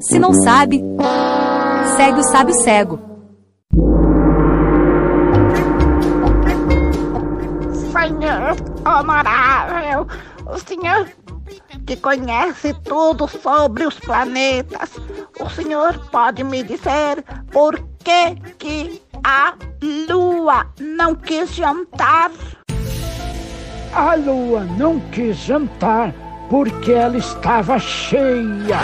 Se não sabe, segue o sábio cego. Senhor honorável, o senhor que conhece tudo sobre os planetas, o senhor pode me dizer por que que a lua não quis jantar? A lua não quis jantar porque ela estava cheia.